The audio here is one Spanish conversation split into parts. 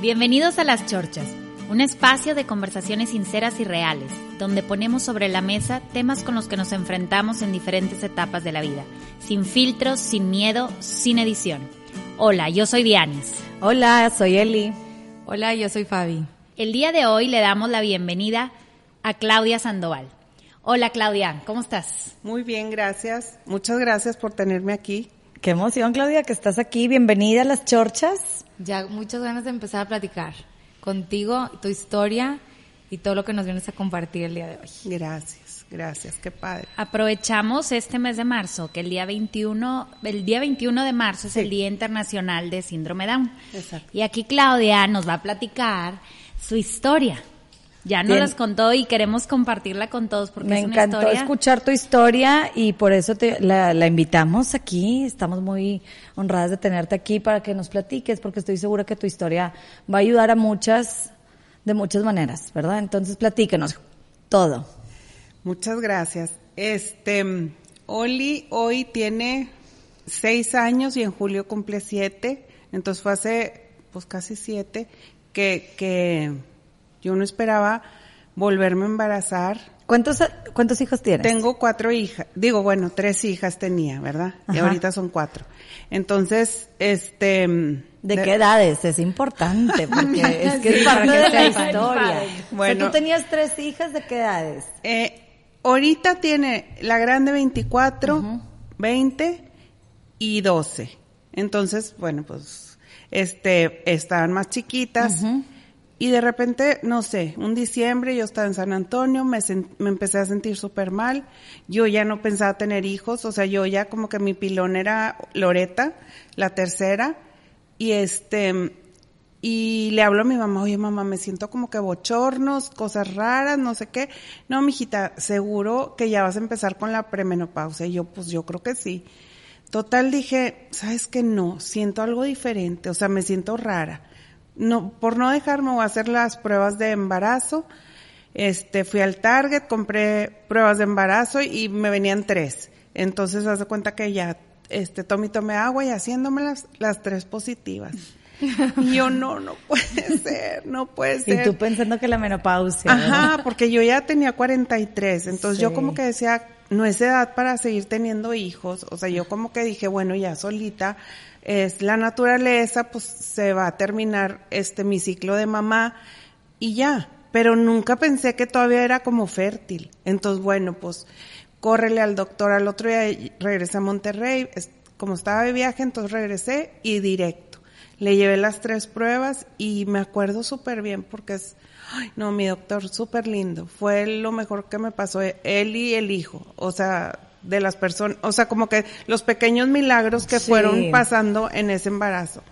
Bienvenidos a Las Chorchas, un espacio de conversaciones sinceras y reales, donde ponemos sobre la mesa temas con los que nos enfrentamos en diferentes etapas de la vida, sin filtros, sin miedo, sin edición. Hola, yo soy Dianis. Hola, soy Eli. Hola, yo soy Fabi. El día de hoy le damos la bienvenida a Claudia Sandoval. Hola Claudia, ¿cómo estás? Muy bien, gracias. Muchas gracias por tenerme aquí. Qué emoción, Claudia, que estás aquí. Bienvenida a las chorchas. Ya muchas ganas de empezar a platicar contigo, tu historia y todo lo que nos vienes a compartir el día de hoy. Gracias, gracias, qué padre. Aprovechamos este mes de marzo, que el día 21, el día 21 de marzo es Sí. el Día Internacional de Síndrome Down. Exacto. Y aquí Claudia nos va a platicar su historia. Ya nos las contó y queremos compartirla con todos porque Me es una encantó historia escuchar tu historia y por eso te, la, la invitamos aquí. Estamos muy honradas de tenerte aquí para que nos platiques porque estoy segura que tu historia va a ayudar a muchas, de muchas maneras, ¿verdad? Entonces platícanos todo. Muchas gracias. Este, Oli hoy tiene seis años y en julio cumple siete. Entonces fue hace, pues casi siete, que, que yo no esperaba volverme a embarazar. ¿Cuántos, cuántos hijos tienes? Tengo cuatro hijas, digo, bueno, tres hijas tenía, ¿verdad? Y ahorita son cuatro. Entonces, este... ¿De qué edades? Es importante porque es que es parte de la historia. o sea, Bueno. tú tenías tres hijas, ¿de qué edades? Eh, ahorita tiene la grande 24, 20 y 12. Entonces, bueno, pues, este, estaban más chiquitas. Y de repente, no sé, un diciembre yo estaba en San Antonio, me, me empecé a sentir súper mal. Yo ya no pensaba tener hijos, o sea, yo ya como que mi pilón era Loreta, la tercera. Y este, y le hablo a mi mamá, oye mamá, me siento como que bochornos, cosas raras, no sé qué. No, mijita, seguro que ya vas a empezar con la premenopausia. Y yo, pues yo creo que sí. Total dije, ¿sabes qué? No, siento algo diferente, o sea, me siento rara. No, por no dejarme a hacer las pruebas de embarazo. Este, fui al Target, compré pruebas de embarazo y me venían tres. Entonces, haz de cuenta que ya, este, tome y tome agua y haciéndome las, las tres positivas. Y yo, no, no puede ser, no puede Y ser. tú pensando que la menopausia. Ajá, porque yo ya tenía 43, entonces yo como que decía, no es edad para seguir teniendo hijos, o sea, yo como que dije, bueno, ya solita, es la naturaleza, pues se va a terminar este mi ciclo de mamá y ya, pero nunca pensé que todavía era como fértil. Entonces, bueno, pues córrele al doctor al otro día, regresé a Monterrey, como estaba de viaje, entonces regresé y directo. Le llevé las tres pruebas y me acuerdo súper bien porque es, ay, no, mi doctor, súper lindo. Fue lo mejor que me pasó, él y el hijo. O sea, de las personas, o sea, como que los pequeños milagros que Sí. fueron pasando en ese embarazo.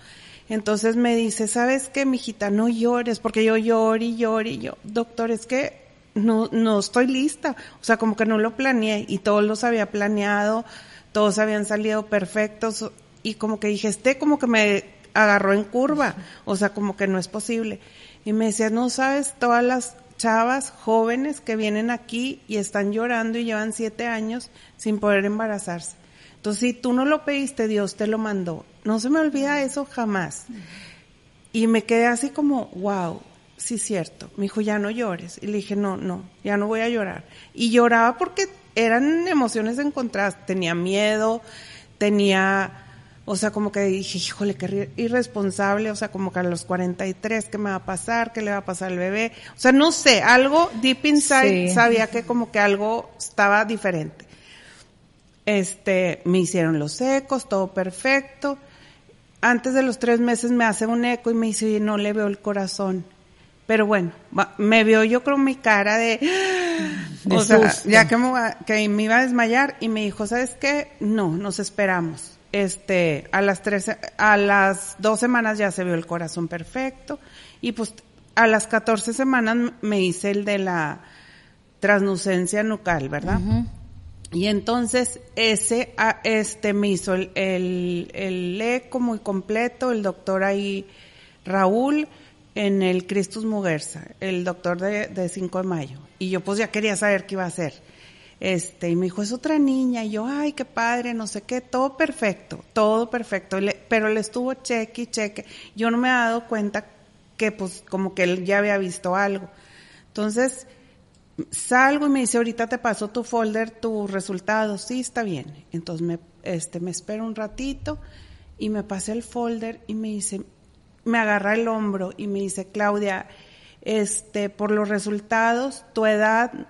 Entonces me dice, ¿sabes qué, mijita? No llores, porque yo lloro y lloro y yo, doctor, es que no, no estoy lista. O sea, como que no lo planeé y todos los había planeado, todos habían salido perfectos y como que dije, este como que me agarró en curva, o sea, como que no es posible. Y me decía, no sabes, todas las chavas jóvenes que vienen aquí y están llorando y llevan siete años sin poder embarazarse. Entonces, si tú no lo pediste, Dios te lo mandó. No se me olvida eso jamás. Y me quedé así como, wow, sí es cierto. Me dijo, ya no llores. Y le dije, no, no, ya no voy a llorar. Y lloraba porque eran emociones encontradas. Tenía miedo, tenía, o sea, como que dije, híjole, qué irresponsable, o sea, como que a los 43, ¿qué me va a pasar? ¿Qué le va a pasar al bebé? O sea, no sé, algo deep inside Sí. sabía que como que algo estaba diferente. Este, me hicieron los ecos, todo perfecto. Antes de los tres meses me hace un eco y me dice, oye, no le veo el corazón. Pero bueno, me vio yo creo mi cara de, De o sea, ya que me, que me iba a desmayar y me dijo, ¿sabes qué? No, nos esperamos. Este, a las tres, a las dos semanas ya se vio el corazón perfecto y pues a las 14 semanas me hice el de la transnucencia nucal, ¿verdad? Y entonces ese, ah, este, me hizo el, el, el eco muy completo, el doctor ahí, Raúl, en el Christus Muguerza, el doctor de, de 5 de mayo. Y yo pues ya quería saber qué iba a hacer. Este, y me dijo, es otra niña. Y yo, ay, qué padre, no sé qué, todo perfecto, todo perfecto. Pero le estuvo cheque y cheque. Yo no me he dado cuenta que pues como que él ya había visto algo. Entonces, salgo y me dice, ahorita te paso tu folder, tus resultados. Sí, está bien. Entonces me, este, me espero un ratito y me pasé el folder y me dice, me agarra el hombro y me dice, Claudia, este, por los resultados, tu edad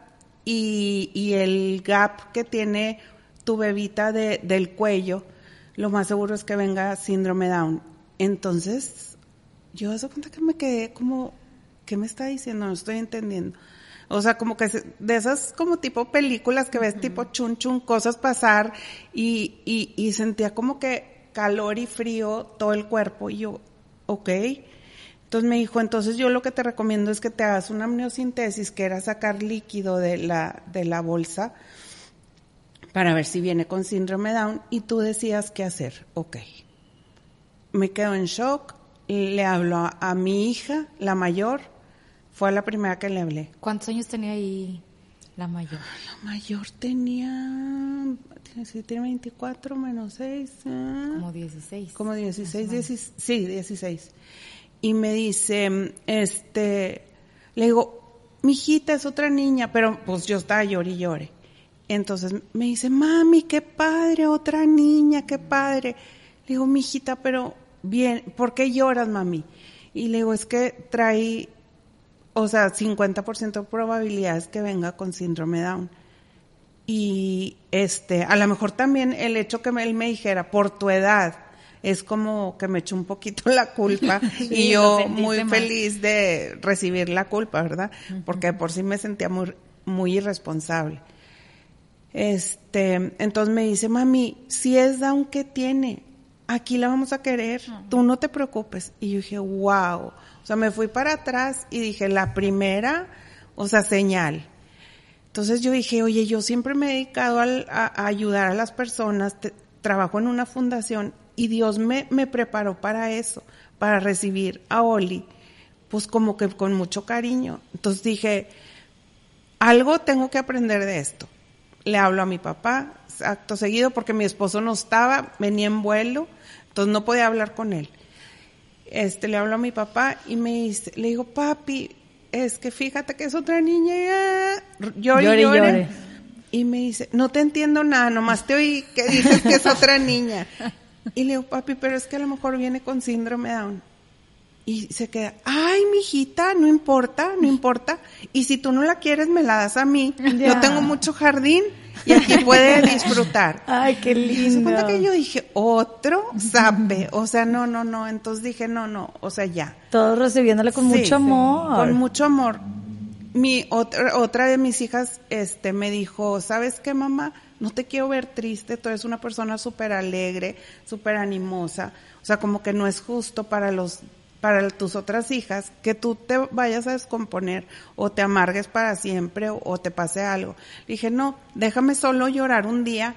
y, y el gap que tiene tu bebita de, del cuello, lo más seguro es que venga síndrome Down. Entonces, yo hace cuenta que me quedé como, ¿qué me está diciendo? No estoy entendiendo. O sea, como que de esas como tipo películas que ves tipo chun chun, cosas pasar y, y, y sentía como que calor y frío todo el cuerpo y yo, ok. Entonces me dijo, entonces yo lo que te recomiendo es que te hagas una amniocentesis, que era sacar líquido de la, de la bolsa para ver si viene con síndrome Down y tú decías qué hacer. Ok. Me quedo en shock, le hablo a, a mi hija, la mayor, fue la primera que le hablé. ¿Cuántos años tenía ahí la mayor? La mayor tenía, sí, tiene 24 menos 6, Como 16. como 16, 16, sí, 16. Y me dice, este, le digo, mi hijita es otra niña, pero pues yo estaba llore y llore. Entonces me dice, mami, qué padre, otra niña, qué padre. Le digo, mi hijita, pero bien, ¿por qué lloras, mami? Y le digo, es que trae, o sea, 50% de probabilidades que venga con síndrome Down. Y este, a lo mejor también el hecho que él me dijera, por tu edad, es como que me echó un poquito la culpa y yo muy feliz de recibir la culpa, ¿verdad? Porque de por sí me sentía muy, muy irresponsable. Este, entonces me dice, mami, si es Down, ¿qué tiene? Aquí la vamos a querer, tú no te preocupes. Y yo dije, wow. O sea, me fui para atrás y dije, la primera, o sea, señal. Entonces yo dije, oye, yo siempre me he dedicado al- a, a ayudar a las personas, te- trabajo en una fundación y Dios me, me preparó para eso, para recibir a Oli, pues como que con mucho cariño. Entonces dije, algo tengo que aprender de esto. Le hablo a mi papá, acto seguido, porque mi esposo no estaba, venía en vuelo, entonces no podía hablar con él. Este, le hablo a mi papá y me dice, le digo, papi, es que fíjate que es otra niña, ah", llore, Llore y llore. llore. Y me dice, no te entiendo nada, nomás te oí que dices que es otra niña. Y le digo, papi, pero es que a lo mejor viene con síndrome Down. Y se queda, ay, mijita, no importa, no importa. Y si tú no la quieres, me la das a mí. Yo tengo mucho jardín y aquí puede disfrutar. Ay, qué Se lindo. cuenta que yo dije, otro zape. O sea, no, no, no. Entonces dije, no, no. O sea, ya. Todos recibiéndole con Sí, mucho amor. Con mucho amor. Mi otra, otra de mis hijas, este, me dijo, ¿sabes qué, mamá? No te quiero ver triste, tú eres una persona súper alegre, súper animosa. O sea, como que no es justo para los, para tus otras hijas que tú te vayas a descomponer o te amargues para siempre o, te pase algo. Dije, no, déjame solo llorar un día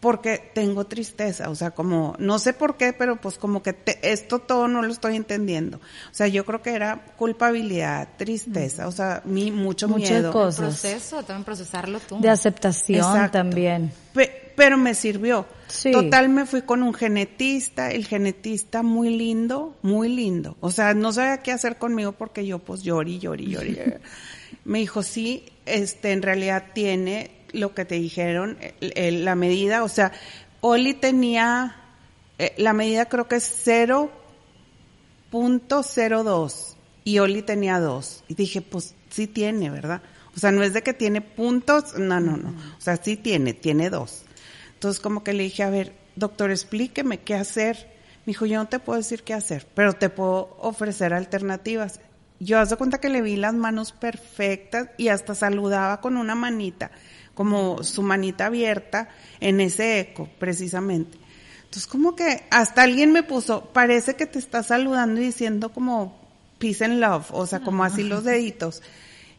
porque tengo tristeza, o sea, como, no sé por qué, pero pues como que te- esto todo no lo estoy entendiendo. O sea, yo creo que era culpabilidad, tristeza, o sea, mi, mucho Muchas miedo. cosas. Proceso, también procesarlo tú. De aceptación Exacto. también. Pe- pero me sirvió. Sí. Total, me fui con un genetista, el genetista muy lindo, muy lindo. O sea, no sabía qué hacer conmigo porque yo pues llorí, llorí. llorí. me dijo, sí, este, en realidad tiene lo que te dijeron, el- el- la medida, o sea, Oli tenía, eh, la medida creo que es 0.02 y Oli tenía 2. Y dije, pues sí tiene, ¿verdad? O sea, no es de que tiene puntos, no, no, no. O sea, sí tiene, tiene dos. Entonces como que le dije, a ver, doctor, explíqueme qué hacer. Me dijo, yo no te puedo decir qué hacer, pero te puedo ofrecer alternativas. yo hace cuenta que le vi las manos perfectas y hasta saludaba con una manita, como su manita abierta en ese eco, precisamente. Entonces como que hasta alguien me puso, parece que te está saludando y diciendo como peace and love, o sea, como así los deditos.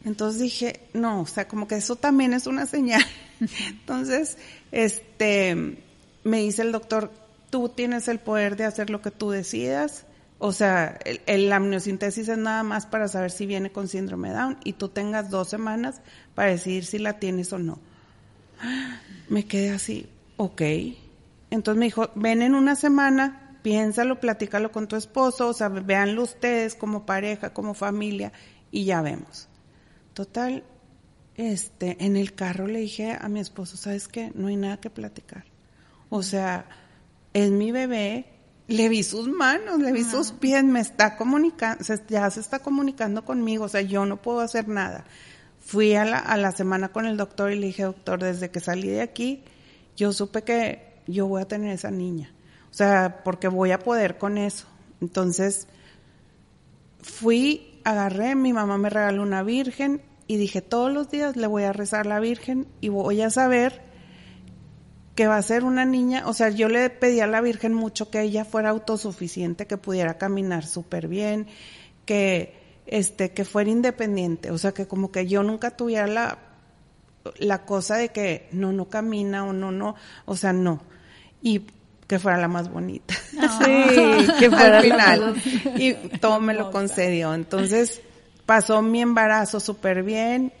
Entonces dije, no, o sea, como que eso también es una señal. Entonces, este, me dice el doctor, tú tienes el poder de hacer lo que tú decidas. O sea, la amniocentesis es nada más para saber si viene con síndrome Down y tú tengas dos semanas para decidir si la tienes o no. Me quedé así, ok. Entonces me dijo, ven en una semana, piénsalo, platícalo con tu esposo, o sea, véanlo ustedes como pareja, como familia y ya vemos. Total, este, en el carro le dije a mi esposo, ¿sabes qué? No hay nada que platicar. O sea, es mi bebé, le vi sus manos, le vi sus pies, me está comunicando, ya se está comunicando conmigo, o sea, yo no puedo hacer nada. Fui a la, a la semana con el doctor y le dije, doctor, desde que salí de aquí, yo supe que yo voy a tener esa niña. O sea, porque voy a poder con eso. Entonces, fui, agarré, mi mamá me regaló una virgen y dije, todos los días le voy a rezar a la virgen y voy a saber que va a ser una niña, o sea, yo le pedí a la Virgen mucho que ella fuera autosuficiente, que pudiera caminar súper bien, que este que fuera independiente, o sea, que como que yo nunca tuviera la la cosa de que no no camina o no no, o sea, no. Y que fuera la más bonita. Sí, que fuera al final. y todo me lo concedió. Entonces, pasó mi embarazo súper bien.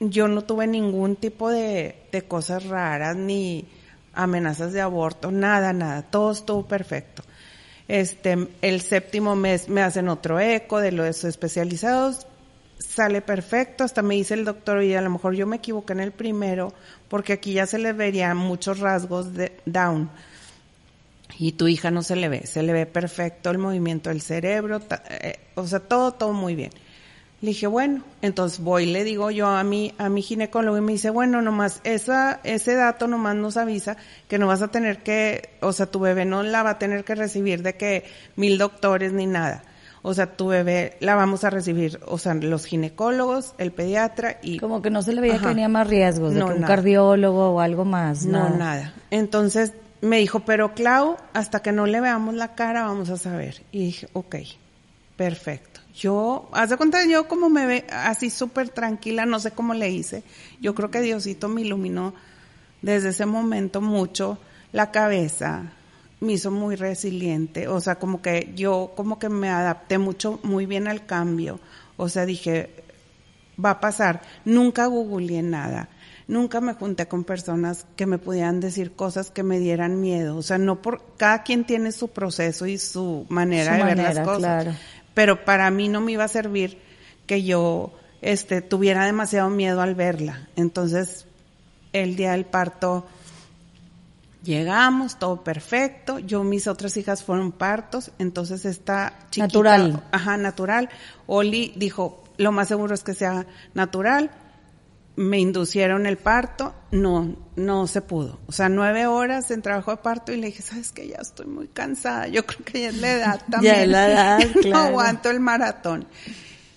Yo no tuve ningún tipo de, de cosas raras ni amenazas de aborto, nada, nada, todo estuvo perfecto. Este, el séptimo mes me hacen otro eco de los especializados, sale perfecto, hasta me dice el doctor, y a lo mejor yo me equivoqué en el primero, porque aquí ya se le verían muchos rasgos de Down. Y tu hija no se le ve, se le ve perfecto el movimiento del cerebro, eh, o sea, todo, todo muy bien. Le dije, bueno, entonces voy, le digo yo a mi, a mi ginecólogo y me dice, bueno, nomás, esa, ese dato nomás nos avisa que no vas a tener que, o sea, tu bebé no la va a tener que recibir de que mil doctores ni nada. O sea, tu bebé la vamos a recibir, o sea, los ginecólogos, el pediatra y... Como que no se le veía que tenía más riesgos, de un cardiólogo o algo más. No, nada. Entonces me dijo, pero Clau, hasta que no le veamos la cara vamos a saber. Y dije, ok, perfecto. Yo, haz de cuenta, yo como me ve así súper tranquila, no sé cómo le hice. Yo creo que Diosito me iluminó desde ese momento mucho. La cabeza, me hizo muy resiliente, o sea, como que yo como que me adapté mucho, muy bien al cambio, o sea, dije, va a pasar, nunca googleé nada, nunca me junté con personas que me pudieran decir cosas que me dieran miedo, o sea, no por, cada quien tiene su proceso y su manera de ver las cosas. Claro pero para mí no me iba a servir que yo este tuviera demasiado miedo al verla. Entonces, el día del parto llegamos, todo perfecto. Yo mis otras hijas fueron partos, entonces está chiquita, natural. Ajá, natural. Oli dijo, lo más seguro es que sea natural me inducieron el parto, no, no se pudo. O sea, nueve horas en trabajo de parto y le dije, sabes que ya estoy muy cansada, yo creo que ya es la edad también. ya es la edad, claro. No aguanto el maratón.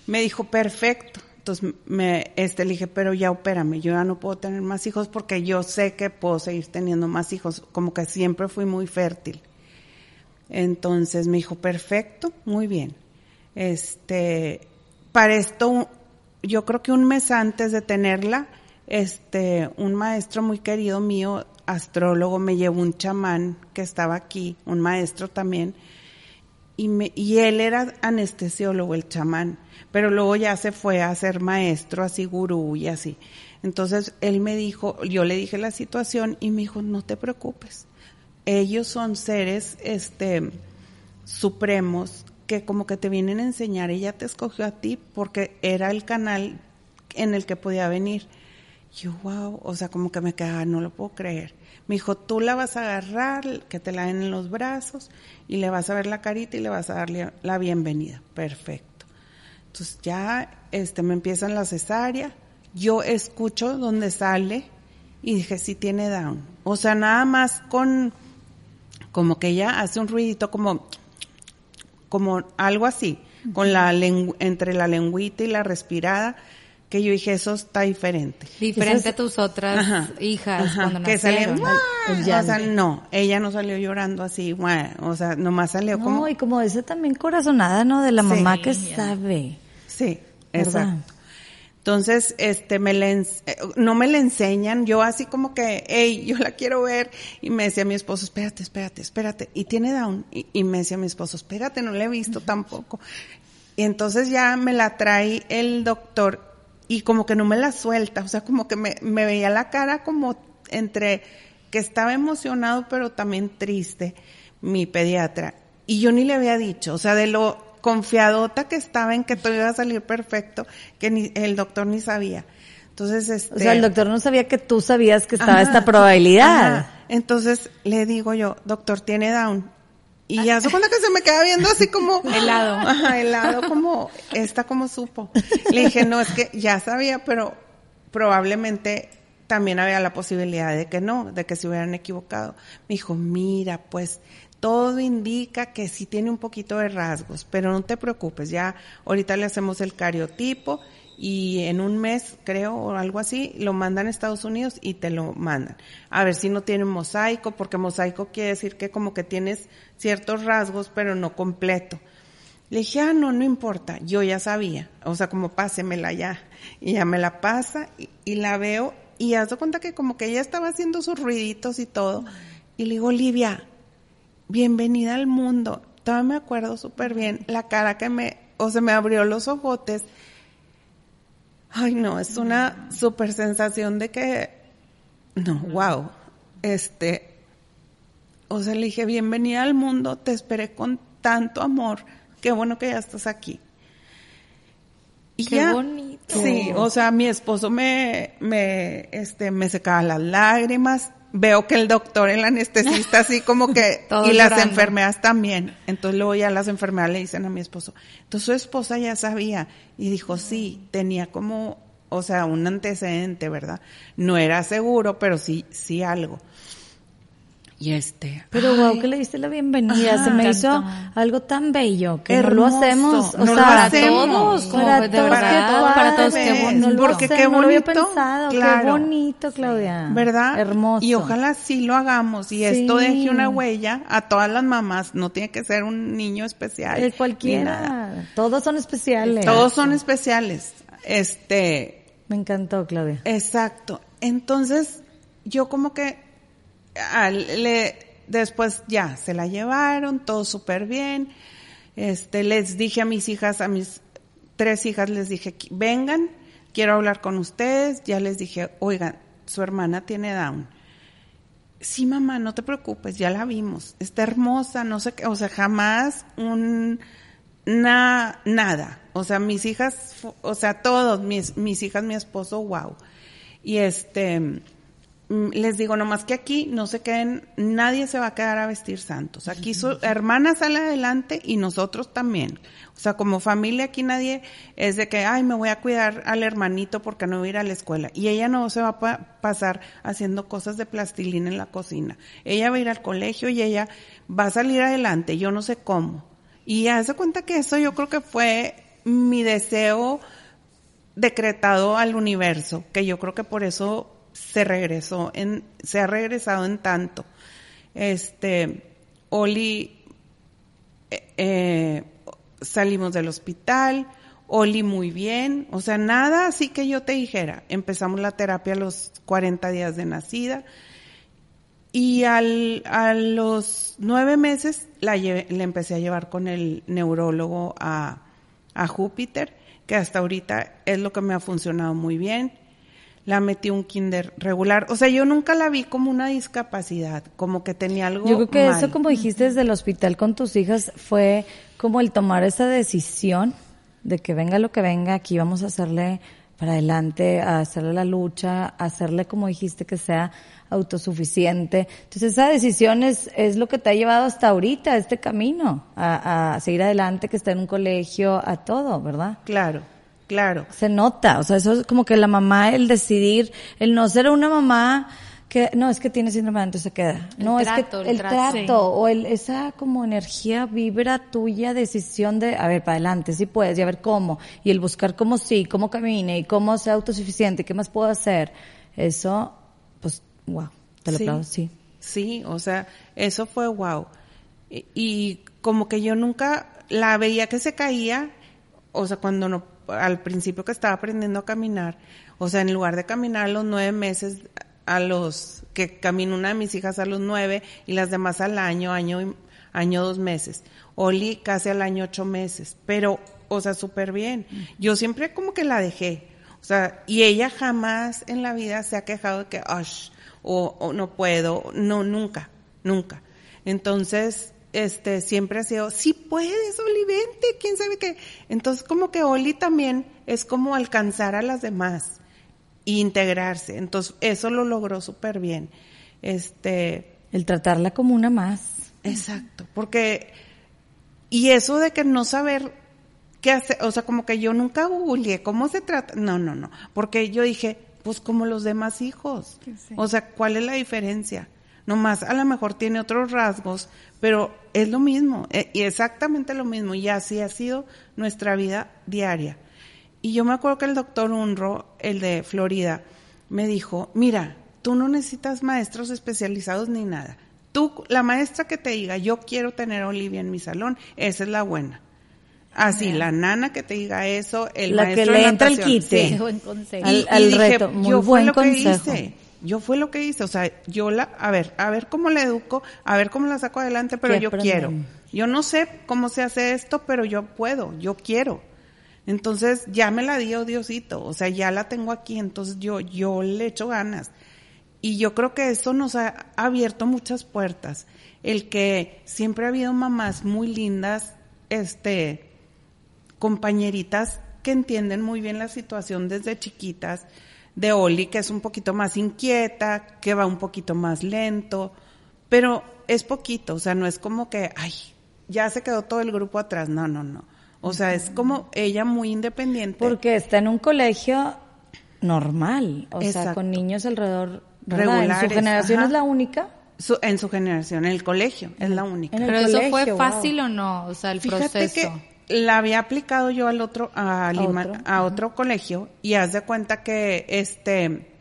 Me dijo, perfecto. Entonces me, este, le dije, pero ya opérame, yo ya no puedo tener más hijos porque yo sé que puedo seguir teniendo más hijos, como que siempre fui muy fértil. Entonces me dijo, perfecto, muy bien. Este, para esto yo creo que un mes antes de tenerla, este, un maestro muy querido mío, astrólogo, me llevó un chamán que estaba aquí, un maestro también, y, me, y él era anestesiólogo, el chamán, pero luego ya se fue a ser maestro, así gurú y así. Entonces él me dijo, yo le dije la situación y me dijo, no te preocupes, ellos son seres, este, supremos que como que te vienen a enseñar, ella te escogió a ti porque era el canal en el que podía venir. Yo, wow, o sea, como que me quedaba, no lo puedo creer. Me dijo, tú la vas a agarrar, que te la den en los brazos y le vas a ver la carita y le vas a darle la bienvenida. Perfecto. Entonces ya este, me empiezan la cesárea, yo escucho donde sale y dije, sí tiene down. O sea, nada más con, como que ella hace un ruidito como como algo así. con la entre la lengüita y la respirada, que yo dije, eso está diferente. Diferente a tus otras Ajá, hijas ajá, cuando que salían, no, ella no salió llorando así, "Mua", o sea, nomás salió No, como, y como esa también corazonada, ¿no? De la Sí. mamá que sabe. sí, ¿Verdad? exacto. Entonces, este, me le, eh, no me le enseñan, yo así como que, hey, yo la quiero ver, y me decía mi esposo, espérate, espérate, espérate, y tiene down, y, y me decía mi esposo, espérate, no la he visto tampoco. Y entonces ya me la trae el doctor, y como que no me la suelta, o sea, como que me, me veía la cara como entre que estaba emocionado, pero también triste, mi pediatra. Y yo ni le había dicho, o sea, de lo confiadota que estaba en que todo iba a salir perfecto, que ni, el doctor ni sabía. Entonces, este. O sea, el doctor no sabía que tú sabías que estaba Ajá, esta probabilidad. ajá. Entonces le digo yo, doctor, tiene down. Y ya se cuenta que se me queda viendo así como Helado. Ajá, helado como esta como supo. Le dije, "No, es que ya sabía, pero probablemente también había la posibilidad de que no, de que se hubieran equivocado." Me dijo, "Mira, pues todo indica que sí tiene un poquito de rasgos, pero no te preocupes, ya ahorita le hacemos el cariotipo y en un mes, creo, o algo así, lo mandan a Estados Unidos y te lo mandan. A ver si no tiene mosaico, porque mosaico quiere decir que como que tienes ciertos rasgos, pero no completo. Le dije, ah, no, no importa, yo ya sabía, o sea, como pásemela ya. Y ya me la pasa y, la veo y haz de cuenta que como que ella estaba haciendo sus ruiditos y todo. Y le digo, Olivia, bienvenida al mundo. Todavía me acuerdo súper bien la cara que me, o se me abrió los ojotes. Ay, no, es una súper sensación de que, no, wow, este, o sea, le dije, bienvenida al mundo, te esperé con tanto amor, qué bueno que ya estás aquí. Y Qué ya, bonito. Sí, o sea, mi esposo me, me, este, me secaba las lágrimas. Veo que el doctor, el anestesista, así como que, y las llorando. enfermeras también. Entonces luego ya las enfermeras le dicen a mi esposo, entonces su esposa ya sabía. Y dijo, sí, tenía como, o sea, un antecedente, ¿verdad? No era seguro, pero sí, sí algo. Y este. Pero wow, que le diste la bienvenida. Ajá. Se me hizo algo tan bello que no lo Hermoso. hacemos. O No lo sea, hacemos. todos, Como para de todos, verdad, para todos, qué bonito. No Porque sé, qué no lo había bonito. pensado. Claro. Qué bonito, Claudia. ¿Verdad? Hermoso. Y ojalá sí lo hagamos y esto deje una huella a todas las mamás. No tiene que ser un niño especial. Nada. cualquiera. Todos son especiales. Todos son especiales. Este, Me encantó, Claudia. exacto. Entonces, yo como que ah, le después ya se la llevaron, todo súper bien. Este, les dije a mis hijas, a mis tres hijas les dije, "Qui- vengan, quiero hablar con ustedes. Ya les dije, oigan, su hermana tiene Down. Sí, mamá, no te preocupes, ya la vimos. Está hermosa, no sé qué, o sea, jamás un, na, nada. O sea, mis hijas, o sea, todos, mis, mis hijas, mi esposo, wow. Y este, les digo, nomás que aquí no se queden, nadie se va a quedar a vestir santos. Aquí su hermana sale adelante y nosotros también. O sea, como familia aquí nadie es de que, ay, me voy a cuidar al hermanito porque no voy a ir a la escuela. Y ella no se va a pa- pasar haciendo cosas de plastilina en la cocina. Ella va a ir al colegio y ella va a salir adelante. Yo no sé cómo. Y hace cuenta que eso yo creo que fue mi deseo decretado al universo, que yo creo que por eso se regresó en, se ha regresado en tanto. Este, Oli, eh, eh, salimos del hospital, Oli muy bien, o sea, nada así que yo te dijera. Empezamos la terapia a los 40 días de nacida y al, a los nueve meses la, la empecé a llevar con el neurólogo a, a Júpiter, que hasta ahorita es lo que me ha funcionado muy bien. La metí un kinder regular. O sea, yo nunca la vi como una discapacidad, como que tenía algo Yo creo que mal. eso, como dijiste desde el hospital con tus hijas, fue como el tomar esa decisión de que venga lo que venga, aquí vamos a hacerle para adelante, a hacerle la lucha, a hacerle, como dijiste, que sea autosuficiente. Entonces esa decisión es, es lo que te ha llevado hasta ahorita, este camino, a, a seguir adelante, que está en un colegio, a todo, ¿verdad? Claro, claro. Se nota, o sea, eso es como que la mamá, el decidir, el no ser una mamá Que, no, es que tiene síndrome de antes se queda. El no, trato, es el que el trato. trato, o el, esa como energía, vibra tuya, decisión de, a ver, para adelante, si puedes, y a ver cómo. Y el buscar cómo sí, cómo camine, y cómo sea autosuficiente, qué más puedo hacer. Eso, pues, wow, te lo Sí. aplaudo, sí. Sí, o sea, eso fue wow. Y, y como que yo nunca la veía que se caía, o sea, cuando no, al principio que estaba aprendiendo a caminar, o sea, en lugar de caminar a los nueve meses, a los, que caminó una de mis hijas a los nueve y las demás al año, año, año dos meses. Oli casi al año ocho meses, pero, o sea, súper bien. Yo siempre como que la dejé. O sea, y ella jamás en la vida se ha quejado de que, "Ash", o, o no puedo, no, nunca, nunca. Entonces, este, siempre ha sido, sí puedes, Oli, vente, quién sabe qué. Entonces, como que Oli también es como alcanzar a las demás e integrarse. Entonces, eso lo logró súper bien. Este, El tratarla como una más. Exacto, porque y eso de que no saber qué hacer, o sea, como que yo nunca googleé cómo se trata, no, no, no, porque yo dije, pues como los demás hijos, o sea, ¿cuál es la diferencia? Nomás a lo mejor tiene otros rasgos, pero es lo mismo, eh, y exactamente lo mismo, y así ha sido nuestra vida diaria. Y yo me acuerdo que el doctor Unro, el de Florida, me dijo, mira, tú no necesitas maestros especializados ni nada. Tú, la maestra que te diga, yo quiero tener a Olivia en mi salón, esa es la buena. Así, la nana que te diga eso, el La que le entra el quite. sí. Al- al reto. Muy yo fue buen lo consejo. que hice. Yo fue lo que hice, o sea, yo la, a ver, a ver cómo la educo, a ver cómo la saco adelante, pero ¿Qué yo aprenden? quiero. Yo no sé cómo se hace esto, pero yo puedo, yo quiero. Entonces ya me la dio Diosito, o sea, ya la tengo aquí, entonces yo, yo le echo ganas. Y yo creo que eso nos ha abierto muchas puertas. El que siempre ha habido mamás muy lindas, este, compañeritas que entienden muy bien la situación desde chiquitas, de Oli, que es un poquito más inquieta, que va un poquito más lento, pero es poquito, o sea, no es como que, ay, ya se quedó todo el grupo atrás, no, no, no. O sea, es como ella muy independiente. Porque está en un colegio normal, o sea, con niños alrededor ¿verdad? En Regulares, su generación ajá. es la única. Su- en su generación, en el colegio, es la única. En el Pero eso fue colegio, wow. fácil o no, o sea, el Fíjate proceso. que la había aplicado yo al otro, a, Lima- otro? a otro colegio y haz de cuenta que este,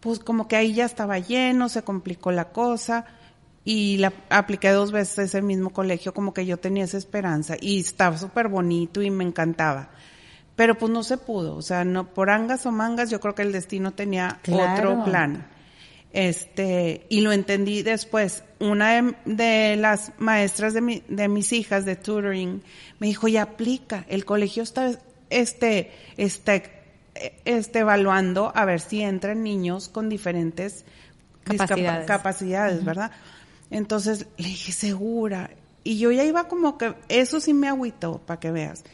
pues como que ahí ya estaba lleno, se complicó la cosa y la apliqué dos veces a ese mismo colegio como que yo tenía esa esperanza y estaba súper bonito y me encantaba. Pero pues no se pudo, o sea, no por angas o mangas, yo creo que el destino tenía Claro. otro plan. Este, y lo entendí después. Una de, de las maestras de, mi- de mis hijas de tutoring me dijo, y aplica, el colegio está, este, está, este, evaluando a ver si entran niños con diferentes Capacidades. capacidades, ¿verdad? Entonces le dije, segura. Y yo ya iba como que, eso sí me agüitó, para que veas.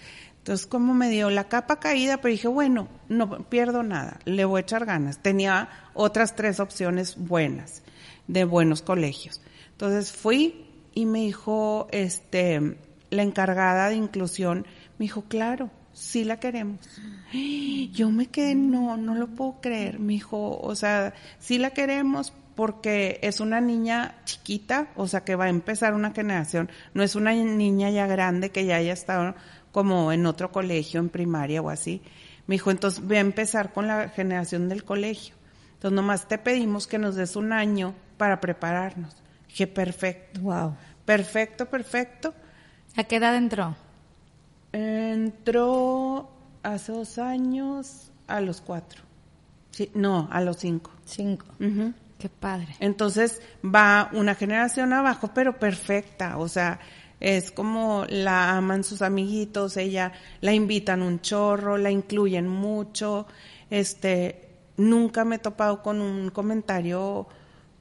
Entonces como me dio la capa caída, pero dije, bueno, no pierdo nada, le voy a echar ganas. Tenía otras tres opciones buenas, de buenos colegios. Entonces fui y me dijo, este, la encargada de inclusión, me dijo, claro, sí la queremos. Yo me quedé, no, no lo puedo creer. Me dijo, o sea, sí la queremos porque es una niña chiquita, o sea, que va a empezar una generación. No es una niña ya grande que ya haya estado como en otro colegio, en primaria o así. Me dijo, entonces voy a empezar con la generación del colegio. Entonces nomás te pedimos que nos des un año para prepararnos. Dije, perfecto, Wow. perfecto, perfecto. ¿A qué edad entró? Entró hace dos años a los cuatro. Sí, no, a los cinco. Cinco. Qué padre. Entonces va una generación abajo, pero perfecta. O sea, es como la aman sus amiguitos, ella la invitan un chorro, la incluyen mucho. Este, nunca me he topado con un comentario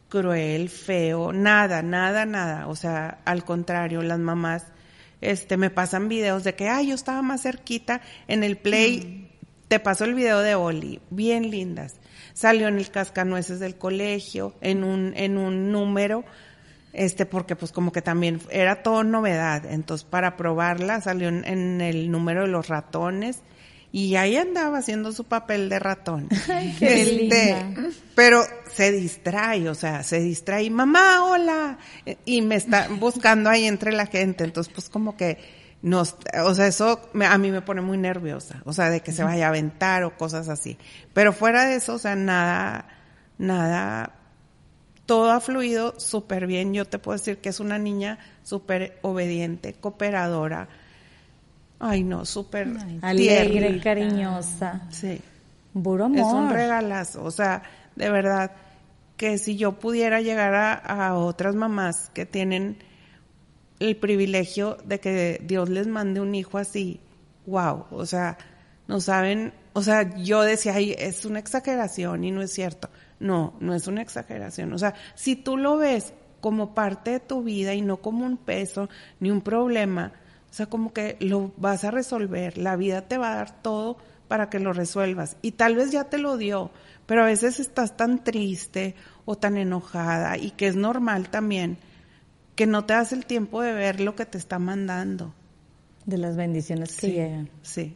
cruel, feo, nada, nada, nada. O sea, al contrario, las mamás este me pasan videos de que ay, yo estaba más cerquita en el play. Te paso el video de Oli, bien lindas. Salió en el cascanueces del colegio, en un en un número este porque pues como que también era todo novedad, entonces para probarla salió en, en el número de los ratones Y ahí andaba haciendo su papel de ratón. qué este, pero se distrae, o sea, se distrae, mamá, hola, y me está buscando ahí entre la gente, entonces pues como que nos, o sea, eso me- a mí me pone muy nerviosa, o sea, de que se vaya a aventar o cosas así. Pero fuera de eso, o sea, nada, nada, todo ha fluido súper bien. Yo te puedo decir que es una niña súper obediente, cooperadora. Ay, no, súper Alegre, cariñosa. Sí. Puro amor. Es un regalazo, o sea, de verdad que si yo pudiera llegar a, a otras mamás que tienen el privilegio de que Dios les mande un hijo así, wow, o sea, no saben, o sea, yo decía, ay, es una exageración y no es cierto. No, no es una exageración. O sea, si tú lo ves como parte de tu vida y no como un peso ni un problema, o sea, como que lo vas a resolver. La vida te va a dar todo para que lo resuelvas. Y tal vez ya te lo dio, pero a veces estás tan triste o tan enojada y que es normal también que no te das el tiempo de ver lo que te está mandando. De las bendiciones que Sí, llegan. sí.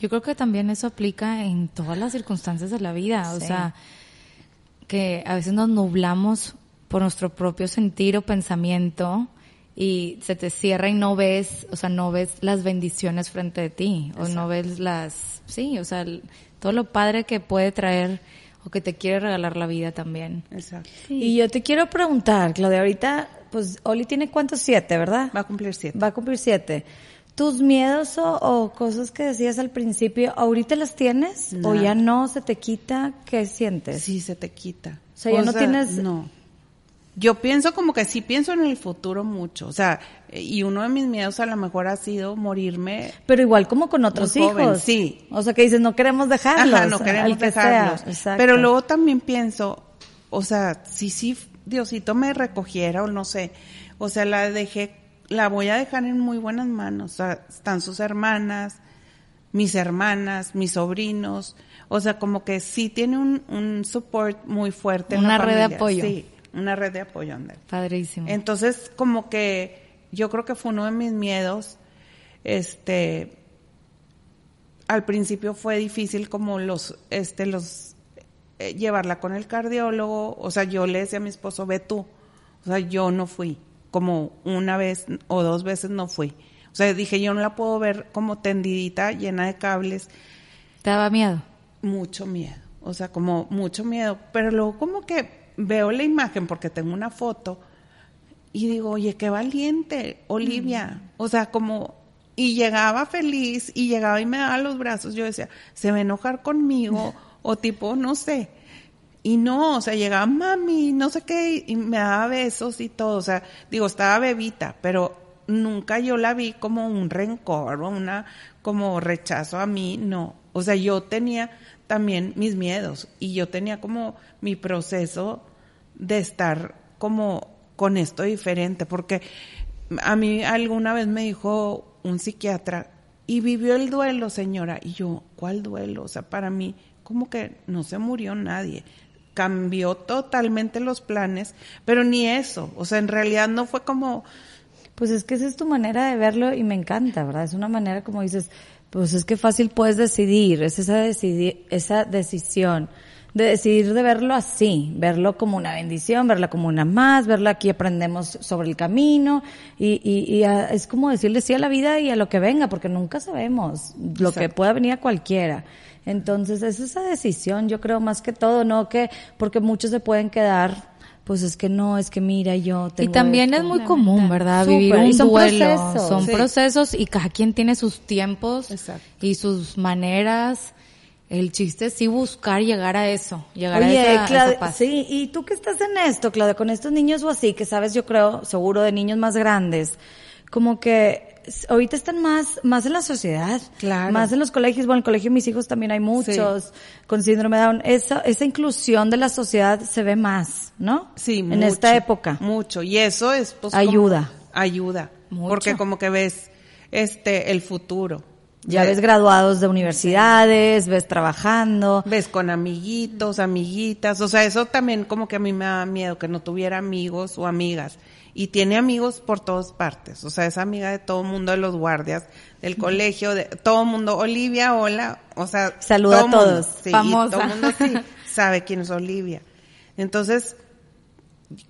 Yo creo que también eso aplica en todas las circunstancias de la vida, o sea, que a veces nos nublamos por nuestro propio sentir o pensamiento y se te cierra y no ves, o sea, no ves las bendiciones frente de ti o no ves las, sí, o sea, el- todo lo padre que puede traer o que te quiere regalar la vida también. Exacto. Y yo te quiero preguntar, Claudia, ahorita, pues Oli tiene cuántos siete, ¿verdad? Va a cumplir siete. Va a cumplir siete. ¿Tus miedos o, o cosas que decías al principio, ahorita las tienes? ¿O ya no se te quita? ¿Qué sientes? Sí, se te quita. O sea, ya no tienes- No. Yo pienso como que sí pienso en el futuro mucho. O sea, y uno de mis miedos a lo mejor ha sido morirme. Pero igual como con otros joven, hijos. sí. O sea, que dices, no queremos dejarlos. Ajá, no queremos que dejarlos. Pero luego también pienso, o sea, si sí Diosito me recogiera o no sé, o sea, la dejé, la voy a dejar en muy buenas manos. O sea, están sus hermanas, mis hermanas, mis sobrinos. O sea, como que sí tiene un, un support muy fuerte. en la Una red de apoyo. Sí, una red de apoyo, ándale. Padrísimo. Entonces, como que yo creo que fue uno de mis miedos. Este, al principio fue difícil como los, este, los, eh, llevarla con el cardiólogo. O sea, yo le decía a mi esposo, ve tú. O sea, yo no fui. Como una vez o dos veces no fui. O sea, dije, yo no la puedo ver como tendidita, llena de cables. ¿Te daba miedo? mucho miedo, o sea, como mucho miedo, pero luego como que veo la imagen porque tengo una foto y digo, oye, qué valiente, Olivia, o sea, como, y llegaba feliz y llegaba y me daba los brazos, yo decía, se va a enojar conmigo o tipo, no sé, y no, o sea, llegaba mami, no sé qué, y me daba besos y todo, o sea, digo, estaba bebita, pero nunca yo la vi como un rencor o una como rechazo a mí, no. O sea, yo tenía también mis miedos y yo tenía como mi proceso de estar como con esto diferente, porque a mí alguna vez me dijo un psiquiatra, y vivió el duelo, señora, y yo, ¿cuál duelo? O sea, para mí, como que no se murió nadie. Cambió totalmente los planes, pero ni eso, o sea, en realidad no fue como, Pues es que esa es tu manera de verlo y me encanta, ¿verdad? Es una manera como dices, pues es que fácil puedes decidir, es esa, decidi- esa decisión de decidir de verlo así, verlo como una bendición, verla como una más, verla aquí aprendemos sobre el camino y, y, y a- es como decirle sí a la vida y a lo que venga, porque nunca sabemos lo que pueda venir a cualquiera. Entonces es esa decisión, yo creo más que todo, no que, porque muchos se pueden quedar, pues es que no, es que mira, yo Y tengo también esto. es muy común, ¿verdad? Súper, Vivir y un son duelo. procesos. Son Sí. procesos y cada quien tiene sus tiempos Exacto. y sus maneras. El chiste es sí buscar llegar a eso, llegar Oye, a esa, a esa Claudia, paz. sí, y tú que estás en esto, Claudia, con estos niños o así, que sabes, yo creo, seguro de niños más grandes, como que ahorita están más, más en la sociedad, Claro. más en los colegios, bueno, en el colegio de mis hijos también hay muchos con síndrome de Down, esa, esa inclusión de la sociedad se ve más, ¿no? Sí, En mucho, esta época. Mucho. Y eso es pues como- Ayuda. ayuda. Mucho. Porque como que ves este el futuro. Ya ves graduados de universidades, ves trabajando. Ves con amiguitos, amiguitas, o sea, eso también como que a mí me da miedo que no tuviera amigos o amigas. Y tiene amigos por todas partes, o sea, es amiga de todo el mundo, de los guardias, del colegio, de todo el mundo. Olivia, hola, o sea. Saluda a todos, sí, todo el mundo sí sabe quién es Olivia. Entonces,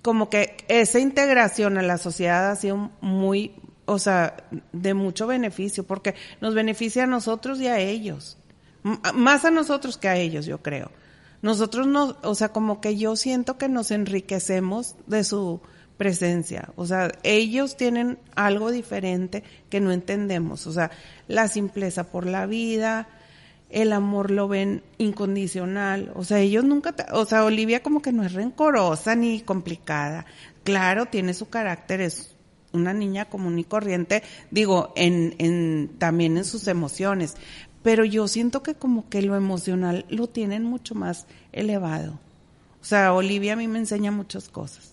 como que esa integración a la sociedad ha sido muy, o sea, de mucho beneficio, porque nos beneficia a nosotros y a ellos. más a nosotros que a ellos, yo creo. Nosotros no, o sea, como que yo siento que nos enriquecemos de su presencia. O sea, ellos tienen algo diferente que no entendemos. O sea, la simpleza por la vida, el amor lo ven incondicional. O sea, ellos nunca, o sea, Olivia como que no es rencorosa ni complicada. Claro, tiene su carácter, es una niña común y corriente, digo, en, en, también en sus emociones. Pero yo siento que como que lo emocional lo tienen mucho más elevado. O sea, Olivia a mí me enseña muchas cosas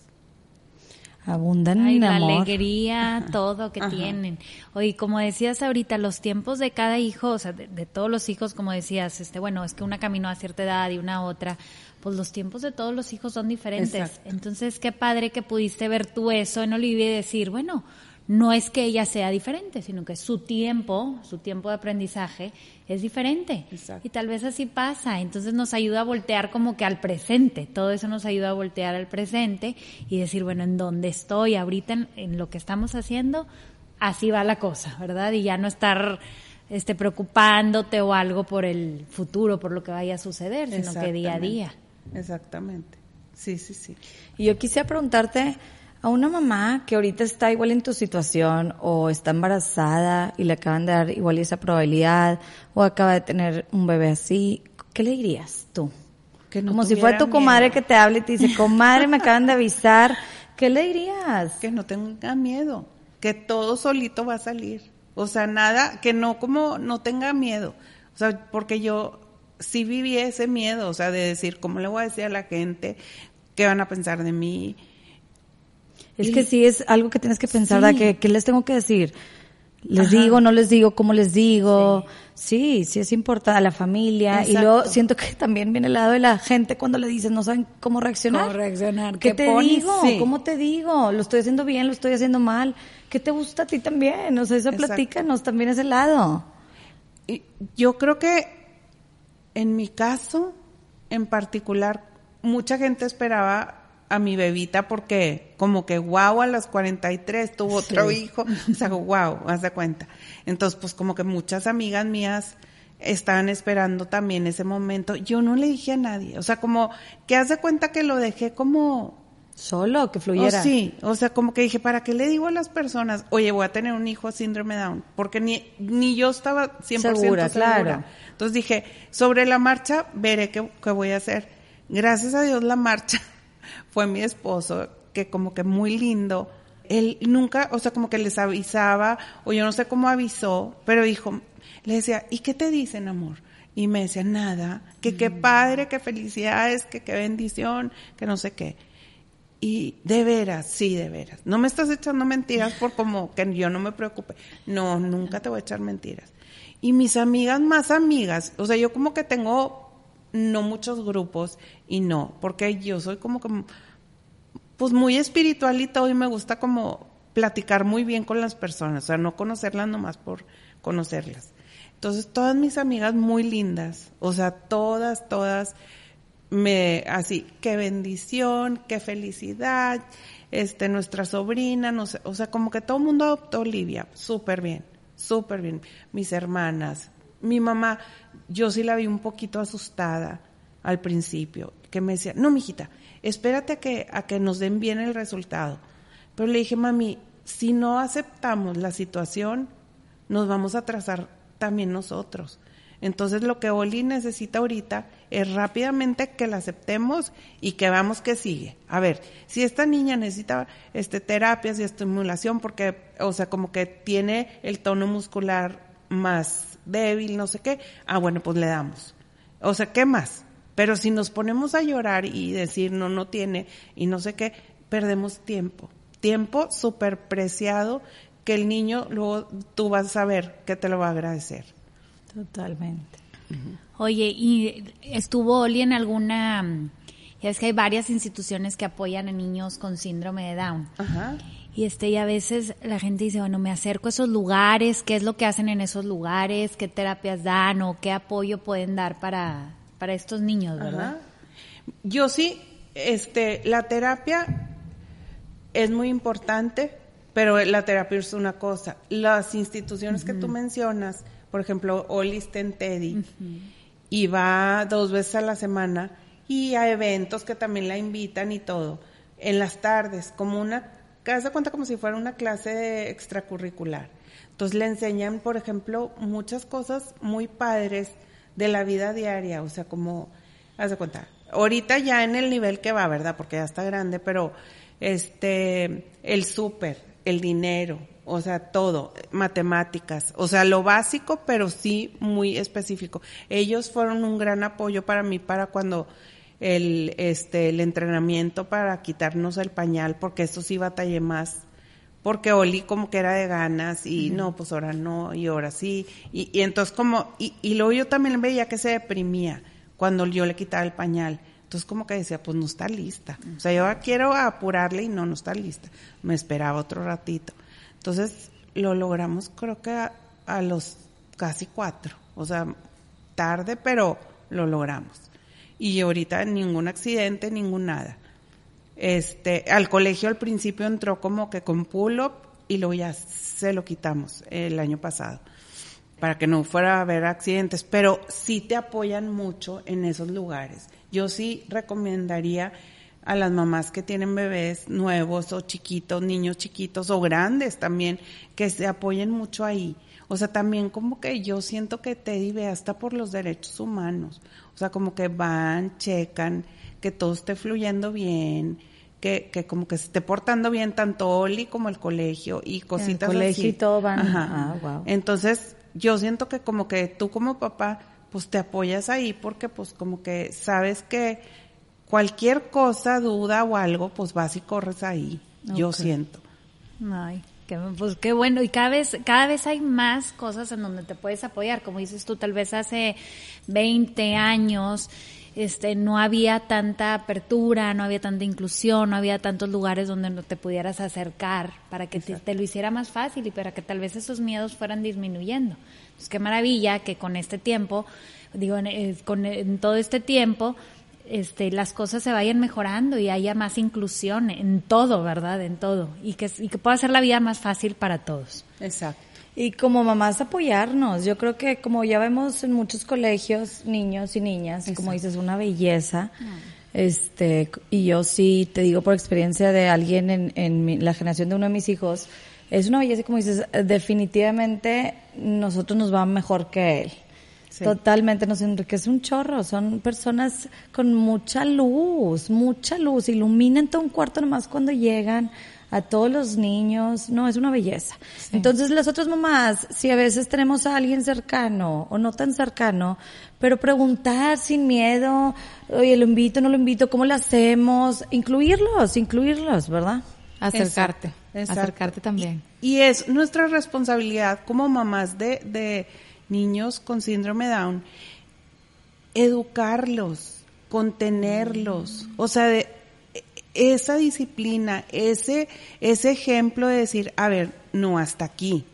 abundan en la alegría, todo que tienen. Oye, como decías ahorita, los tiempos de cada hijo, o sea, de, todos los hijos, como decías, este, bueno, es que una caminó a cierta edad y una a otra, pues los tiempos de todos los hijos son diferentes. Entonces, qué padre que pudiste ver tú eso en Olivia y decir, bueno, no es que ella sea diferente, sino que su tiempo, su tiempo de aprendizaje es diferente. Y tal vez así pasa. Entonces nos ayuda a voltear como que al presente. Todo eso nos ayuda a voltear al presente y decir, bueno, en dónde estoy ahorita, en, lo que estamos haciendo, así va la cosa, ¿verdad? Y ya no estar este, preocupándote o algo por el futuro, por lo que vaya a suceder, sino que día a día. Exactamente. Sí, sí, sí. Y yo quisiera preguntarte, a una mamá que ahorita está igual en tu situación o está embarazada y le acaban de dar igual esa probabilidad o acaba de tener un bebé así, ¿qué le dirías tú? Que Como si fuera tu comadre que te hable y te dice, comadre, me acaban de avisar, ¿qué le dirías? Que no tenga miedo, que todo solito va a salir. O sea, nada, que no como, no tenga miedo. O sea, porque yo sí viví ese miedo, o sea, de decir, ¿cómo le voy a decir a la gente? ¿Qué van a pensar de mí? Es que sí es algo que tienes que pensar, ¿Qué, ¿Qué, les tengo que decir? ¿Les digo, no les digo, cómo les digo? Sí, sí, es importante a la familia. Y luego siento que también viene el lado de la gente cuando le dices, no saben cómo reaccionar. ¿Cómo reaccionar? ¿Qué, te digo? ¿Cómo te digo? ¿Lo estoy haciendo bien? ¿Lo estoy haciendo mal? ¿Qué te gusta a ti también? O sea, eso platícanos también ese lado. Y yo creo que en mi caso, en particular, mucha gente esperaba a mi bebita porque como que wow a los 43 tuvo otro hijo, o sea, wow, haz de cuenta. Entonces, pues como que muchas amigas mías estaban esperando también ese momento. Yo no le dije a nadie, o sea, como que haz de cuenta que lo dejé como solo, que fluyera. Oh, sí, o sea, como que dije, ¿para qué le digo a las personas, oye, voy a tener un hijo a síndrome Down? Porque ni, ni yo estaba 100% segura. segura. Claro. Entonces dije, sobre la marcha veré qué, qué voy a hacer. Gracias a Dios la marcha fue mi esposo, que como que muy lindo. Él nunca, o sea, como que les avisaba, o yo no sé cómo avisó, pero dijo, le decía, ¿y qué te dicen, amor? Y me decía, nada, que qué mm. padre, qué felicidades, que qué bendición, que no sé qué. Y de veras, sí, de veras. No me estás echando mentiras por como que yo no me preocupe. No, nunca te voy a echar mentiras. Y mis amigas más amigas, o sea, yo como que tengo no muchos grupos y no, porque yo soy como como pues muy espiritual y me gusta como platicar muy bien con las personas, o sea, no conocerlas nomás por conocerlas. Entonces, todas mis amigas muy lindas, o sea, todas, todas, me, así, qué bendición, qué felicidad, este, nuestra sobrina, no sé, o sea, como que todo el mundo adoptó Olivia, súper bien, súper bien. Mis hermanas, mi mamá, yo sí la vi un poquito asustada al principio, que me decía, no, mijita, espérate a que, a que nos den bien el resultado. Pero le dije, mami, si no aceptamos la situación, nos vamos a atrasar también nosotros. Entonces lo que Oli necesita ahorita es rápidamente que la aceptemos y que veamos qué sigue. A ver, si esta niña necesita este terapias y estimulación porque o sea, como que tiene el tono muscular más débil, no sé qué, ah, bueno, pues le damos. O sea, ¿qué más? Pero si nos ponemos a llorar y decir no, no tiene y no sé qué, perdemos tiempo. Tiempo súper preciado que el niño luego tú vas a ver que te lo va a agradecer. Totalmente. Oye, ¿y estuvo Oli en alguna... Ya es que hay varias instituciones que apoyan a niños con síndrome de Down. Ajá. Y este, y a veces la gente dice, bueno, me acerco a esos lugares, ¿qué es lo que hacen en esos lugares? ¿Qué terapias dan o qué apoyo pueden dar para, para estos niños, verdad? Ajá. Yo sí, este, la terapia es muy importante, pero la terapia es una cosa. Las instituciones que tú mencionas, por ejemplo, Oli está en Teddy y va dos veces a la semana y a eventos que también la invitan y todo, en las tardes, como una, casa cuenta como si fuera una clase extracurricular. Entonces le enseñan, por ejemplo, muchas cosas muy padres de la vida diaria, o sea, como, haz de cuenta, ahorita ya en el nivel que va, ¿verdad? Porque ya está grande, pero este, el súper, el dinero, o sea, todo, matemáticas, o sea, lo básico, pero sí muy específico. Ellos fueron un gran apoyo para mí para cuando el, este, el entrenamiento para quitarnos el pañal, porque eso sí batallé más porque Oli como que era de ganas y no, pues ahora no, y ahora sí. Y, y entonces como, y, y luego yo también veía que se deprimía cuando yo le quitaba el pañal. Entonces como que decía, pues no está lista. O sea, yo quiero apurarle y no, no está lista. Me esperaba otro ratito. Entonces lo logramos creo que a, a los casi cuatro. O sea, tarde, pero lo logramos. Y ahorita ningún accidente, ningún nada. Este, al colegio al principio entró como que con pull-up y luego ya se lo quitamos el año pasado para que no fuera a haber accidentes, pero sí te apoyan mucho en esos lugares. Yo sí recomendaría a las mamás que tienen bebés nuevos o chiquitos, niños chiquitos o grandes también, que se apoyen mucho ahí. O sea, también como que yo siento que Teddy ve hasta por los derechos humanos. O sea, como que van, checan, que todo esté fluyendo bien, que, que como que se esté portando bien tanto Oli como el colegio y cositas el colegio así. y todo van. Ajá. Ah, wow. Entonces, yo siento que como que tú como papá, pues te apoyas ahí porque pues como que sabes que cualquier cosa, duda o algo, pues vas y corres ahí. Yo siento. Ay, qué, pues qué bueno. Y cada vez, cada vez hay más cosas en donde te puedes apoyar. Como dices tú, tal vez hace 20 años este, no había tanta apertura, no había tanta inclusión, no había tantos lugares donde no te pudieras acercar para que te, te lo hiciera más fácil y para que tal vez esos miedos fueran disminuyendo. Pues qué maravilla que con este tiempo, digo, en, eh, con, en todo este tiempo, este, las cosas se vayan mejorando y haya más inclusión en todo, ¿verdad? En todo. Y que, y que pueda hacer la vida más fácil para todos. Exacto. Y como mamás apoyarnos. Yo creo que como ya vemos en muchos colegios, niños y niñas, como dices, una belleza. Este, y yo sí te digo por experiencia de alguien en, en mi- la generación de uno de mis hijos, es una belleza, como dices, definitivamente nosotros nos va mejor que él. Sí. Totalmente, nos enriquece un chorro. Son personas con mucha luz, mucha luz. Iluminan todo un cuarto nomás cuando llegan a todos los niños. No, es una belleza. Entonces, las otras mamás, si a veces tenemos a alguien cercano o no tan cercano, pero preguntar sin miedo, oye, lo invito, no lo invito, ¿cómo lo hacemos? Incluirlos, incluirlos, ¿verdad? Acercarte. Exacto. Acercarte también. Y es nuestra responsabilidad como mamás de, de niños con síndrome Down educarlos, contenerlos, o sea, de, esa disciplina, ese, ese ejemplo de decir, a ver, no, hasta aquí.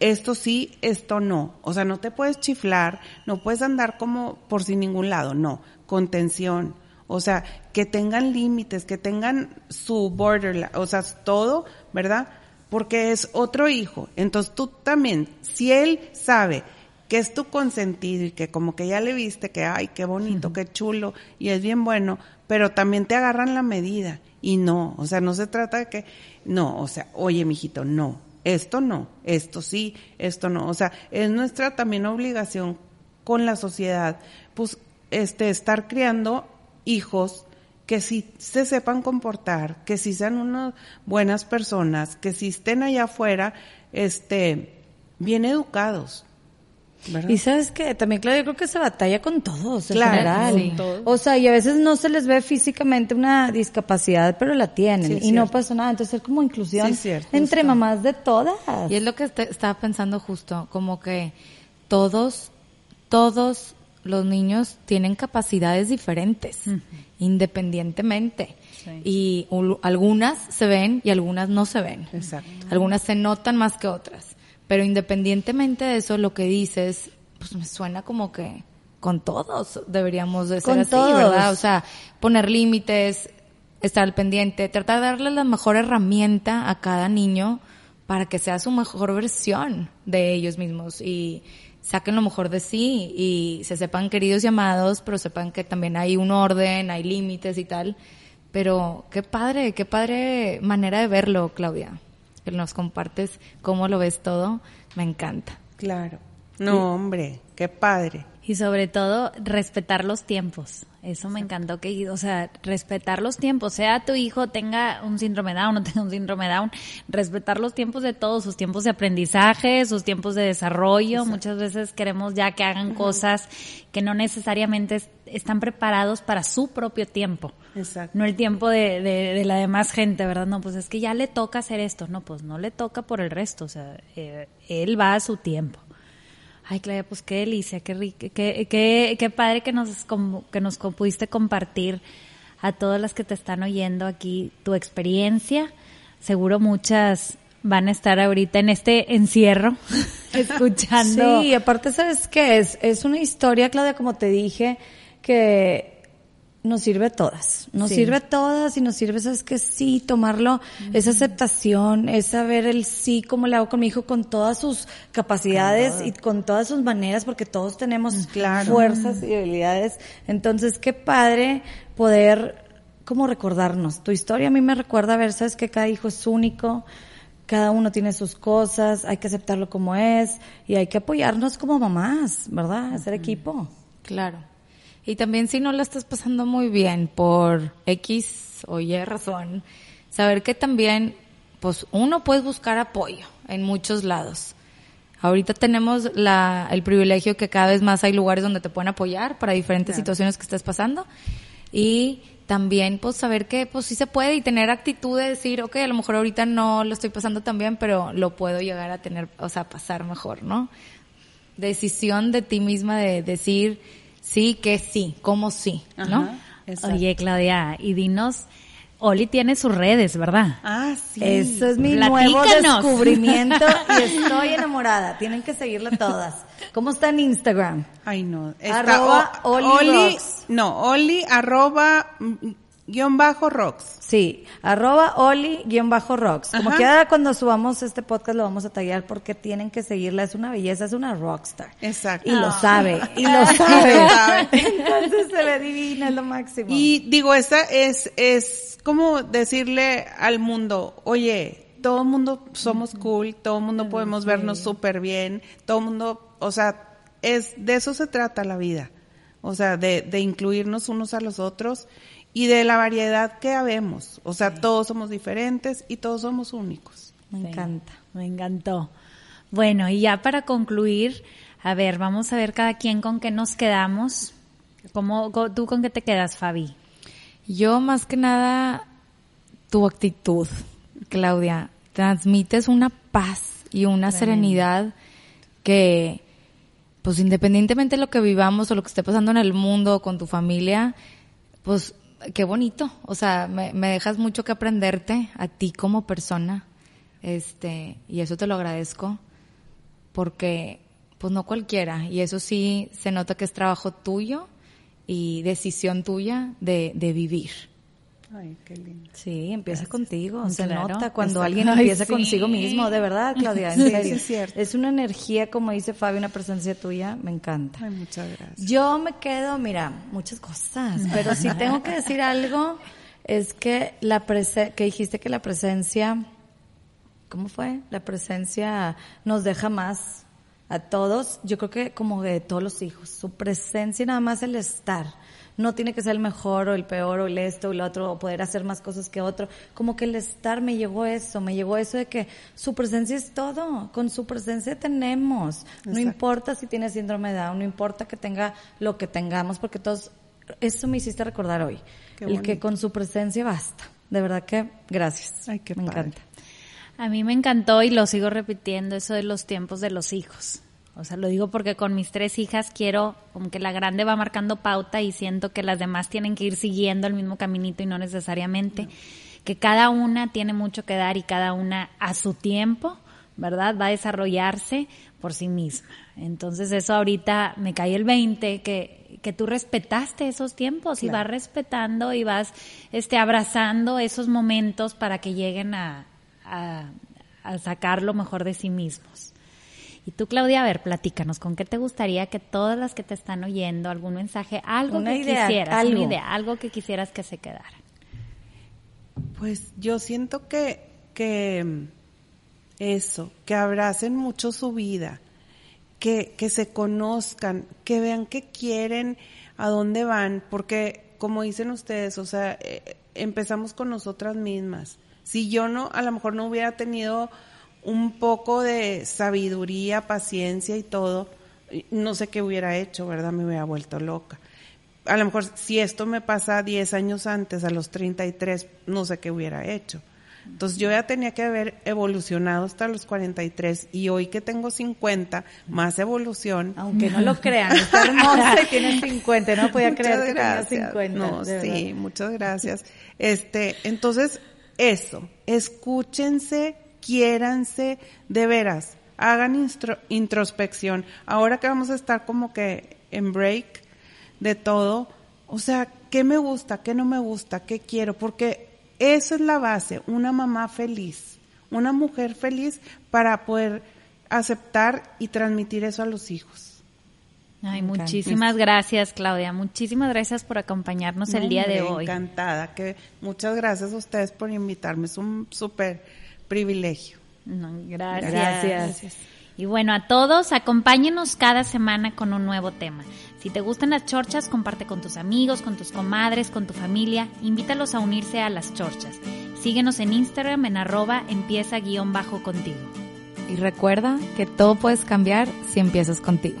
Esto sí, esto no. O sea, no te puedes chiflar, no puedes andar como por sin ningún lado, no. Contención. O sea, que tengan límites, que tengan su border, o sea, todo, ¿verdad? Porque es otro hijo. Entonces tú también, si él sabe que es tu consentido y que como que ya le viste que, ay, qué bonito, qué chulo, y es bien bueno, pero también te agarran la medida. Y no, o sea, no se trata de que, no, o sea, oye, mijito, no, esto no, esto sí, esto no. O sea, es nuestra también obligación con la sociedad, pues, este, estar criando hijos que sí se sepan comportar, que sí sean unas buenas personas, que sí estén allá afuera, este, bien educados. ¿verdad? Y sabes que también, claro, yo creo que se batalla con todos en Claro, general. sí. Todos. O sea, y a veces no se les ve físicamente una discapacidad, pero la tienen. Sí, y no pasa nada. Entonces, es como inclusión Sí, es cierto. entre Justo. mamás de todas. Y es lo que estaba pensando justo, como que todos, todos los niños tienen capacidades diferentes, independientemente. Y u- algunas se ven y algunas no se ven. Exacto. Algunas se notan más que otras. Pero independientemente de eso, lo que dices, pues me suena como que con todos deberíamos de ser Con así, todos. ¿verdad? O sea, poner límites, estar al pendiente, tratar de darle la mejor herramienta a cada niño para que sea su mejor versión de ellos mismos y saquen lo mejor de sí y se sepan queridos y amados, pero sepan que también hay un orden, hay límites y tal. Pero qué padre, qué padre manera de verlo, Claudia. Que nos compartes cómo lo ves todo, me encanta. Claro. No, hombre, qué padre. Y sobre todo, respetar los tiempos. Eso me encantó que, o sea, respetar los tiempos, sea tu hijo tenga un síndrome Down o no tenga un síndrome Down, respetar los tiempos de todos, sus tiempos de aprendizaje, sus tiempos de desarrollo. Muchas veces queremos ya que hagan cosas que no necesariamente es- están preparados para su propio tiempo. Exacto. No el tiempo de, de, de la demás gente, ¿verdad? No, pues es que ya le toca hacer esto. No, pues no le toca por el resto. O sea, eh, él va a su tiempo. Ay, Claudia, pues qué delicia, qué rico, qué, qué, qué padre que nos, que nos pudiste compartir a todas las que te están oyendo aquí tu experiencia. Seguro muchas van a estar ahorita en este encierro escuchando. Sí, aparte, ¿sabes qué? Es, es una historia, Claudia, como te dije, que nos sirve a todas. Nos Sí. sirve a todas y nos sirve, ¿sabes qué? Sí, tomarlo, esa aceptación, es saber el sí, como le hago con mi hijo, con todas sus capacidades y con todas sus maneras, porque todos tenemos Claro. fuerzas y habilidades. Entonces, qué padre poder como recordarnos. Tu historia a mí me recuerda a ver, sabes que cada hijo es único, cada uno tiene sus cosas, hay que aceptarlo como es y hay que apoyarnos como mamás, ¿verdad? Hacer equipo. Claro. Y también si no la estás pasando muy bien por X o Y razón, saber que también, pues uno puede buscar apoyo en muchos lados. Ahorita tenemos la, el privilegio que cada vez más hay lugares donde te pueden apoyar para diferentes situaciones que estés pasando. Y también, pues, saber que, pues, sí se puede y tener actitud de decir, ok, a lo mejor ahorita no lo estoy pasando tan bien, pero lo puedo llegar a tener, o sea, pasar mejor, ¿no? Decisión de ti misma de decir sí que sí, como sí, ¿no? Exacto. Oye, Claudia, y dinos, Oli tiene sus redes, ¿verdad? Ah, sí. Eso es mi Platícanos. nuevo descubrimiento y estoy enamorada. Tienen que seguirla todas. ¿Cómo está en Instagram? Ay, no. Arroba o- Oli. No, Oli arroba guion bajo rocks. Sí, arroba Oli-Rocks. Como Ajá. quiera, cuando subamos este podcast lo vamos a tallar porque tienen que seguirla. Es una belleza, es una rockstar. Exacto. Y lo Ah. sabe, y lo sabe. Entonces se ve divina, es lo máximo. Y digo, esa es, es como decirle al mundo, oye, todo el mundo somos cool, todo el mundo podemos vernos súper bien, todo el mundo, o sea, es, de eso se trata la vida. O sea, de, de incluirnos unos a los otros y de la variedad que habemos. O sea, todos somos diferentes y todos somos únicos. Me Sí, encanta. Me encantó. Bueno, y ya para concluir, a ver, vamos a ver cada quien con qué nos quedamos. ¿Cómo, ¿Tú con qué te quedas, Fabi? Yo más que nada, tu actitud, Claudia, transmites una paz y una serenidad que, pues independientemente de lo que vivamos o lo que esté pasando en el mundo o con tu familia, pues qué bonito. O sea, me, me dejas mucho que aprenderte a ti como persona. Este, y eso te lo agradezco porque pues no cualquiera y eso sí se nota que es trabajo tuyo y decisión tuya de, de vivir. Ay, qué lindo. Sí, empieza contigo. Se Claro. nota cuando alguien Ay, empieza sí. consigo mismo, de verdad, Claudia, en Sí, serio. sí, es cierto. Es una energía, como dice Fabio, una presencia tuya, me encanta. Ay, muchas gracias. Yo me quedo, mira, muchas cosas, pero si tengo que decir algo, es que la prese que dijiste que la presencia, ¿cómo fue? La presencia nos deja más a todos, yo creo que como de todos los hijos, su presencia y nada más el estar. No tiene que ser el mejor o el peor o el esto o el otro o poder hacer más cosas que otro. Como que el estar me llegó eso, me llegó eso de que su presencia es todo. Con su presencia tenemos. No importa si tiene síndrome de Down, no importa que tenga lo que tengamos, porque todos, eso me hiciste recordar hoy. Qué el que con su presencia basta. De verdad que gracias. Ay, qué me padre. encanta. A mí me encantó y lo sigo repitiendo, eso de los tiempos de los hijos. O sea, lo digo porque con mis tres hijas quiero, como que la grande va marcando pauta y siento que las demás tienen que ir siguiendo el mismo caminito y no necesariamente. Que cada una tiene mucho que dar y cada una a su tiempo, ¿verdad? Va a desarrollarse por sí misma. Entonces eso ahorita me cae el 20, que, que tú respetaste esos tiempos y vas respetando y vas este, abrazando esos momentos para que lleguen a, a, a sacar lo mejor de sí mismos. Y tú, Claudia, a ver, platícanos, ¿con qué te gustaría que todas las que te están oyendo, algún mensaje, algo Una que idea, quisieras, algo. una idea, algo que quisieras que se quedara? Pues yo siento que, que eso, que abracen mucho su vida, que, que se conozcan, que vean qué quieren, a dónde van, porque como dicen ustedes, o sea, eh, empezamos con nosotras mismas. Si yo no, a lo mejor no hubiera tenido un poco de sabiduría, paciencia y todo, no sé qué hubiera hecho, ¿verdad? Me hubiera vuelto loca. A lo mejor si esto me pasa 10 años antes, a los 33, no sé qué hubiera hecho. Entonces yo ya tenía que haber evolucionado hasta los 43 y hoy que tengo 50, más evolución. Aunque no lo crean, está hermosa y tiene 50, no podía Muchas creer que gracias. tenía 50. No, sí, muchas gracias. Este, entonces, eso, escúchense, quiéranse, de veras, hagan introspección. Ahora que vamos a estar como que en break de todo, o sea, ¿qué me gusta? ¿Qué no me gusta? ¿Qué quiero? Porque eso es la base, una mamá feliz, una mujer feliz para poder aceptar y transmitir eso a los hijos. Ay, Me encanta. muchísimas gracias, Claudia. Muchísimas gracias por acompañarnos el día de hoy. Encantada, que muchas gracias a ustedes por invitarme, es un súper privilegio. No, gracias. Gracias. Y bueno, a todos, acompáñenos cada semana con un nuevo tema. Si te gustan las chorchas, comparte con tus amigos, con tus comadres, con tu familia. Invítalos a unirse a las chorchas. Síguenos en Instagram en arroba empieza guion bajo contigo. Y recuerda que todo puedes cambiar si empiezas contigo.